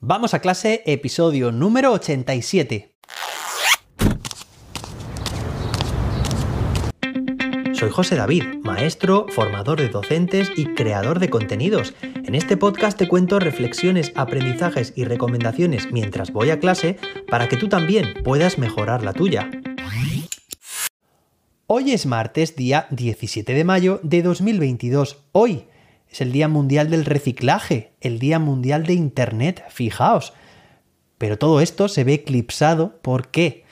Vamos a clase, episodio número 87. Soy José David, maestro, formador de docentes y creador de contenidos. En este podcast te cuento reflexiones, aprendizajes y recomendaciones mientras voy a clase para que tú también puedas mejorar la tuya. Hoy es martes, día 17 de mayo de 2022. Hoy es el Día Mundial del Reciclaje, el Día Mundial de Internet, fijaos. Pero todo esto se ve eclipsado, ¿por qué?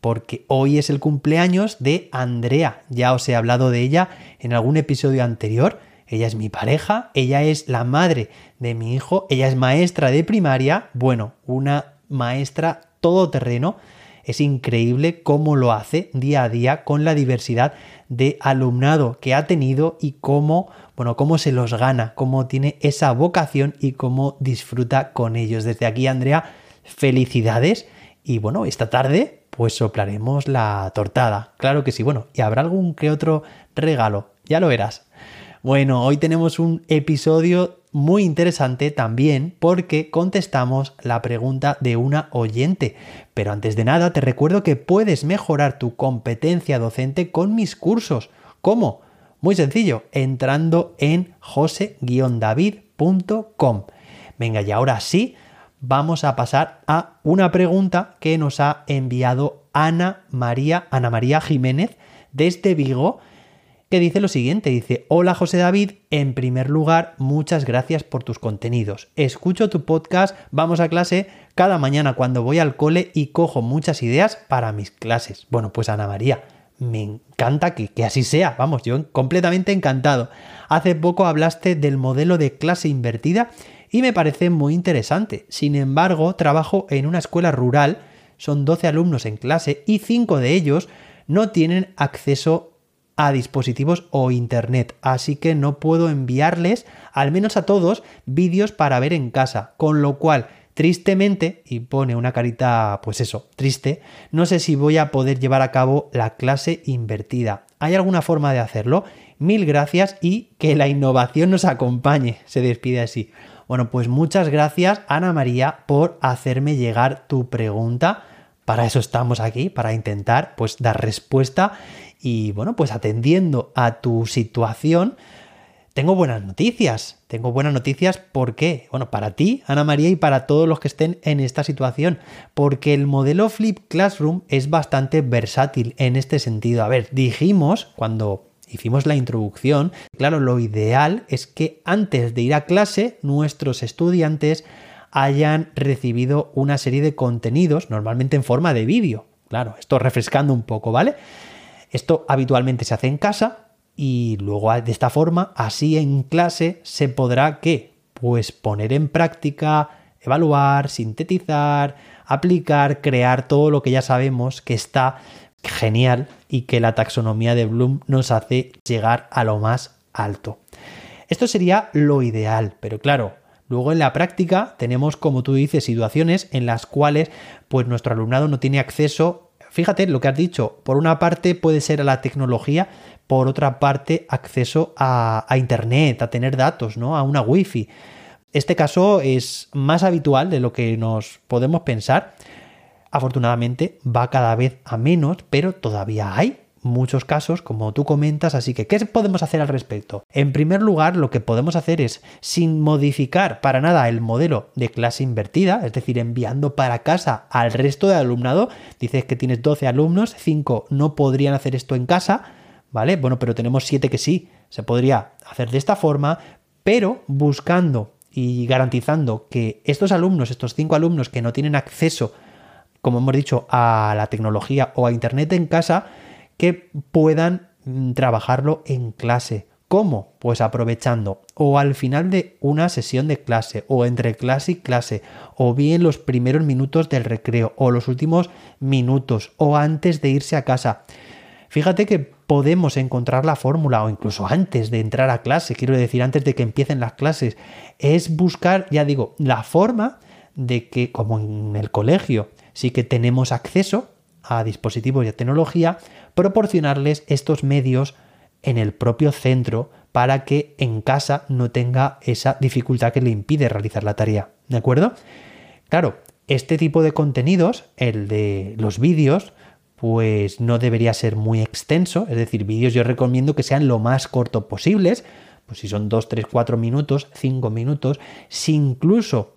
Porque hoy es el cumpleaños de Andrea, ya os he hablado de ella en algún episodio anterior. Ella es mi pareja, ella es la madre de mi hijo, ella es maestra de primaria, bueno, una maestra todoterreno. Es increíble cómo lo hace día a día con la diversidad de alumnado que ha tenido y cómo bueno, cómo se los gana, cómo tiene esa vocación y cómo disfruta con ellos. Desde aquí, Andrea, felicidades. Y bueno, esta tarde pues soplaremos la tortada. Claro que sí, bueno, y habrá algún que otro regalo, ya lo verás. Bueno, hoy tenemos un episodio muy interesante también porque contestamos la pregunta de una oyente. Pero antes de nada te recuerdo que puedes mejorar tu competencia docente con mis cursos. ¿Cómo? Muy sencillo, entrando en jose-david.com. Venga, y ahora sí, vamos a pasar a una pregunta que nos ha enviado Ana María, Ana María Jiménez desde Vigo, dice lo siguiente, dice, hola José David, en primer lugar, muchas gracias por tus contenidos. Escucho tu podcast, vamos a clase cada mañana cuando voy al cole y cojo muchas ideas para mis clases. Bueno, pues Ana María, me encanta que, que, así sea, vamos, yo completamente encantado. Hace poco hablaste del modelo de clase invertida y me parece muy interesante. Sin embargo, trabajo en una escuela rural, son 12 alumnos en clase y 5 de ellos no tienen acceso a dispositivos o internet, así que no puedo enviarles, al menos a todos, vídeos para ver en casa, con lo cual Tristemente, y pone una carita, pues eso, triste, no sé si voy a poder llevar a cabo la clase invertida. ¿Hay alguna forma de hacerlo? Mil gracias y que la innovación nos acompañe. Se despide así. Bueno, pues muchas gracias Ana María por hacerme llegar tu pregunta. Para eso estamos aquí, para intentar pues dar respuesta y bueno, pues atendiendo a tu situación, tengo buenas noticias. Tengo buenas noticias, ¿por qué? Bueno, para ti, Ana María, y para todos los que estén en esta situación, porque el modelo Flip Classroom es bastante versátil en este sentido. A ver, dijimos cuando hicimos la introducción, claro, lo ideal es que antes de ir a clase, nuestros estudiantes hayan recibido una serie de contenidos, normalmente en forma de vídeo. Claro, esto refrescando un poco, ¿vale? Esto habitualmente se hace en casa, y luego de esta forma, así en clase se podrá ¿qué? Pues poner en práctica, evaluar, sintetizar, aplicar, crear todo lo que ya sabemos que está genial y que la taxonomía de Bloom nos hace llegar a lo más alto. Esto sería lo ideal, pero claro, luego en la práctica tenemos, como tú dices, situaciones en las cuales pues nuestro alumnado no tiene acceso Fíjate lo que has dicho, por una parte puede ser a la tecnología, por otra parte acceso a, Internet, a tener datos, ¿no? A una wifi. Este caso es más habitual de lo que nos podemos pensar. Afortunadamente va cada vez a menos, pero todavía hay muchos casos, como tú comentas, así que ¿qué podemos hacer al respecto? En primer lugar, lo que podemos hacer es, sin modificar para nada el modelo de clase invertida, es decir, enviando para casa al resto de alumnado, dices que tienes 12 alumnos, 5 no podrían hacer esto en casa, ¿vale? Bueno, pero tenemos 7 que sí, se podría hacer de esta forma, pero buscando y garantizando que estos alumnos, estos 5 alumnos que no tienen acceso, como hemos dicho, a la tecnología o a Internet en casa, que puedan mm, trabajarlo en clase. ¿Cómo? Pues aprovechando o al final de una sesión de clase o entre clase y clase o bien los primeros minutos del recreo o los últimos minutos o antes de irse a casa. Fíjate que podemos encontrar la fórmula o incluso antes de entrar a clase, quiero decir antes de que empiecen las clases, es buscar, ya digo, la forma de que como en el colegio sí que tenemos acceso a dispositivos y a tecnología, proporcionarles estos medios en el propio centro para que en casa no tenga esa dificultad que le impide realizar la tarea. ¿De acuerdo? Claro, este tipo de contenidos, el de los vídeos, pues no debería ser muy extenso, es decir, vídeos yo recomiendo que sean lo más corto posibles, pues si son 2, 3, 4 minutos, 5 minutos, si incluso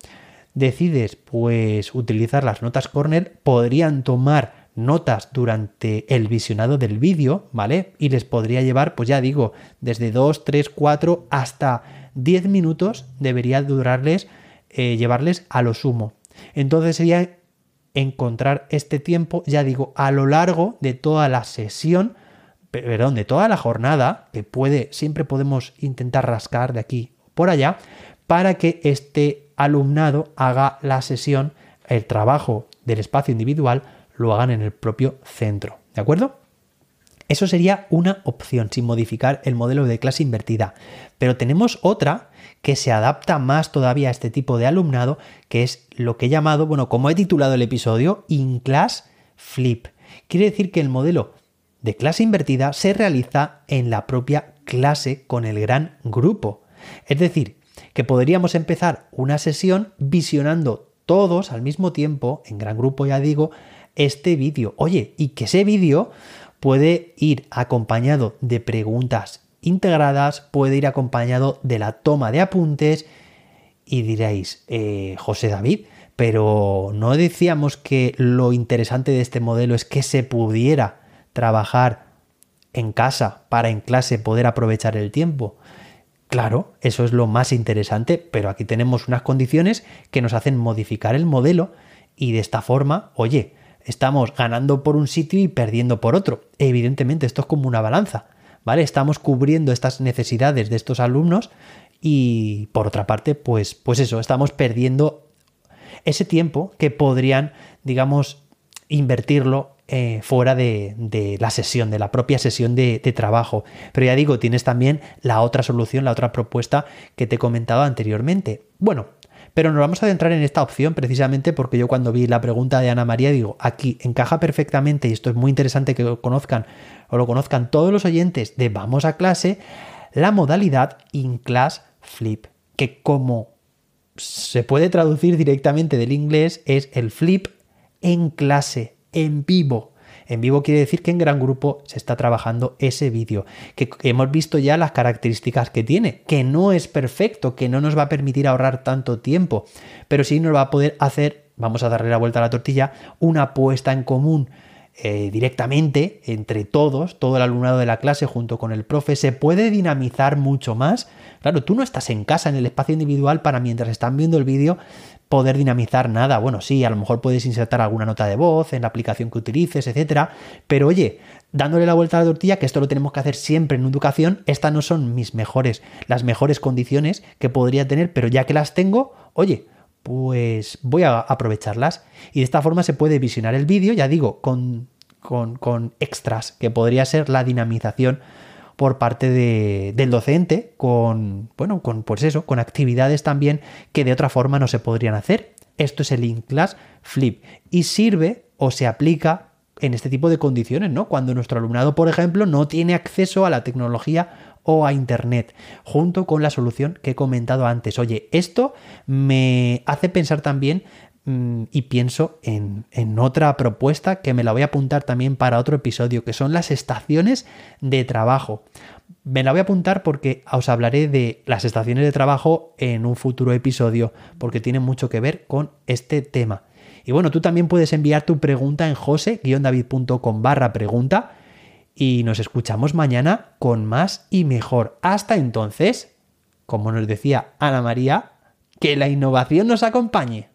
decides pues utilizar las notas corner, podrían tomar notas durante el visionado del vídeo, ¿vale? Y les podría llevar, pues ya digo, desde 2, 3, 4 hasta 10 minutos debería durarles, eh, llevarles a lo sumo. Entonces sería encontrar este tiempo, ya digo, a lo largo de toda la sesión, perdón, de toda la jornada, que puede, siempre podemos intentar rascar de aquí por allá, para que este alumnado haga la sesión, el trabajo del espacio individual, lo hagan en el propio centro. ¿De acuerdo? Eso sería una opción sin modificar el modelo de clase invertida. Pero tenemos otra que se adapta más todavía a este tipo de alumnado, que es lo que he llamado, bueno, como he titulado el episodio, In Class Flip. Quiere decir que el modelo de clase invertida se realiza en la propia clase con el gran grupo. Es decir, que podríamos empezar una sesión visionando todos al mismo tiempo, en gran grupo ya digo, este vídeo. Oye, y que ese vídeo puede ir acompañado de preguntas integradas, puede ir acompañado de la toma de apuntes y diréis, eh, José David, pero no decíamos que lo interesante de este modelo es que se pudiera trabajar en casa para en clase poder aprovechar el tiempo. Claro, eso es lo más interesante, pero aquí tenemos unas condiciones que nos hacen modificar el modelo y de esta forma, oye, estamos ganando por un sitio y perdiendo por otro. Evidentemente, esto es como una balanza, ¿vale? Estamos cubriendo estas necesidades de estos alumnos y por otra parte, pues, pues eso, estamos perdiendo ese tiempo que podrían, digamos, invertirlo eh, fuera de, la sesión, de la propia sesión de, de, trabajo. Pero ya digo, tienes también la otra solución, la otra propuesta que te he comentado anteriormente. Bueno, pero nos vamos a adentrar en esta opción precisamente porque yo cuando vi la pregunta de Ana María digo, aquí encaja perfectamente y esto es muy interesante que lo conozcan o lo conozcan todos los oyentes de Vamos a clase, la modalidad in class flip, que como se puede traducir directamente del inglés es el flip en clase, en vivo. En vivo quiere decir que en gran grupo se está trabajando ese vídeo, que hemos visto ya las características que tiene, que no es perfecto, que no nos va a permitir ahorrar tanto tiempo, pero sí nos va a poder hacer, vamos a darle la vuelta a la tortilla, una puesta en común eh, directamente entre todos, todo el alumnado de la clase junto con el profe, se puede dinamizar mucho más. Claro, tú no estás en casa en el espacio individual para mientras están viendo el vídeo poder dinamizar nada. Bueno, sí, a lo mejor puedes insertar alguna nota de voz en la aplicación que utilices, etcétera, pero oye, dándole la vuelta a la tortilla, que esto lo tenemos que hacer siempre en educación, estas no son mis mejores, las mejores condiciones que podría tener, pero ya que las tengo, oye, pues voy a aprovecharlas. Y de esta forma se puede visionar el vídeo, ya digo, con, con, con extras, que podría ser la dinamización por parte del docente con, bueno, con, pues eso, con actividades también que de otra forma no se podrían hacer. Esto es el in-class flip y sirve o se aplica en este tipo de condiciones, ¿no? Cuando nuestro alumnado, por ejemplo, no tiene acceso a la tecnología o a Internet, junto con la solución que he comentado antes. Oye, esto me hace pensar también Mm, y pienso en, otra propuesta que me la voy a apuntar también para otro episodio, que son las estaciones de trabajo. Me la voy a apuntar porque os hablaré de las estaciones de trabajo en un futuro episodio, porque tiene mucho que ver con este tema. Y bueno, tú también puedes enviar tu pregunta en jose-david.com barra pregunta y nos escuchamos mañana con más y mejor. Hasta entonces, como nos decía Ana María, que la innovación nos acompañe.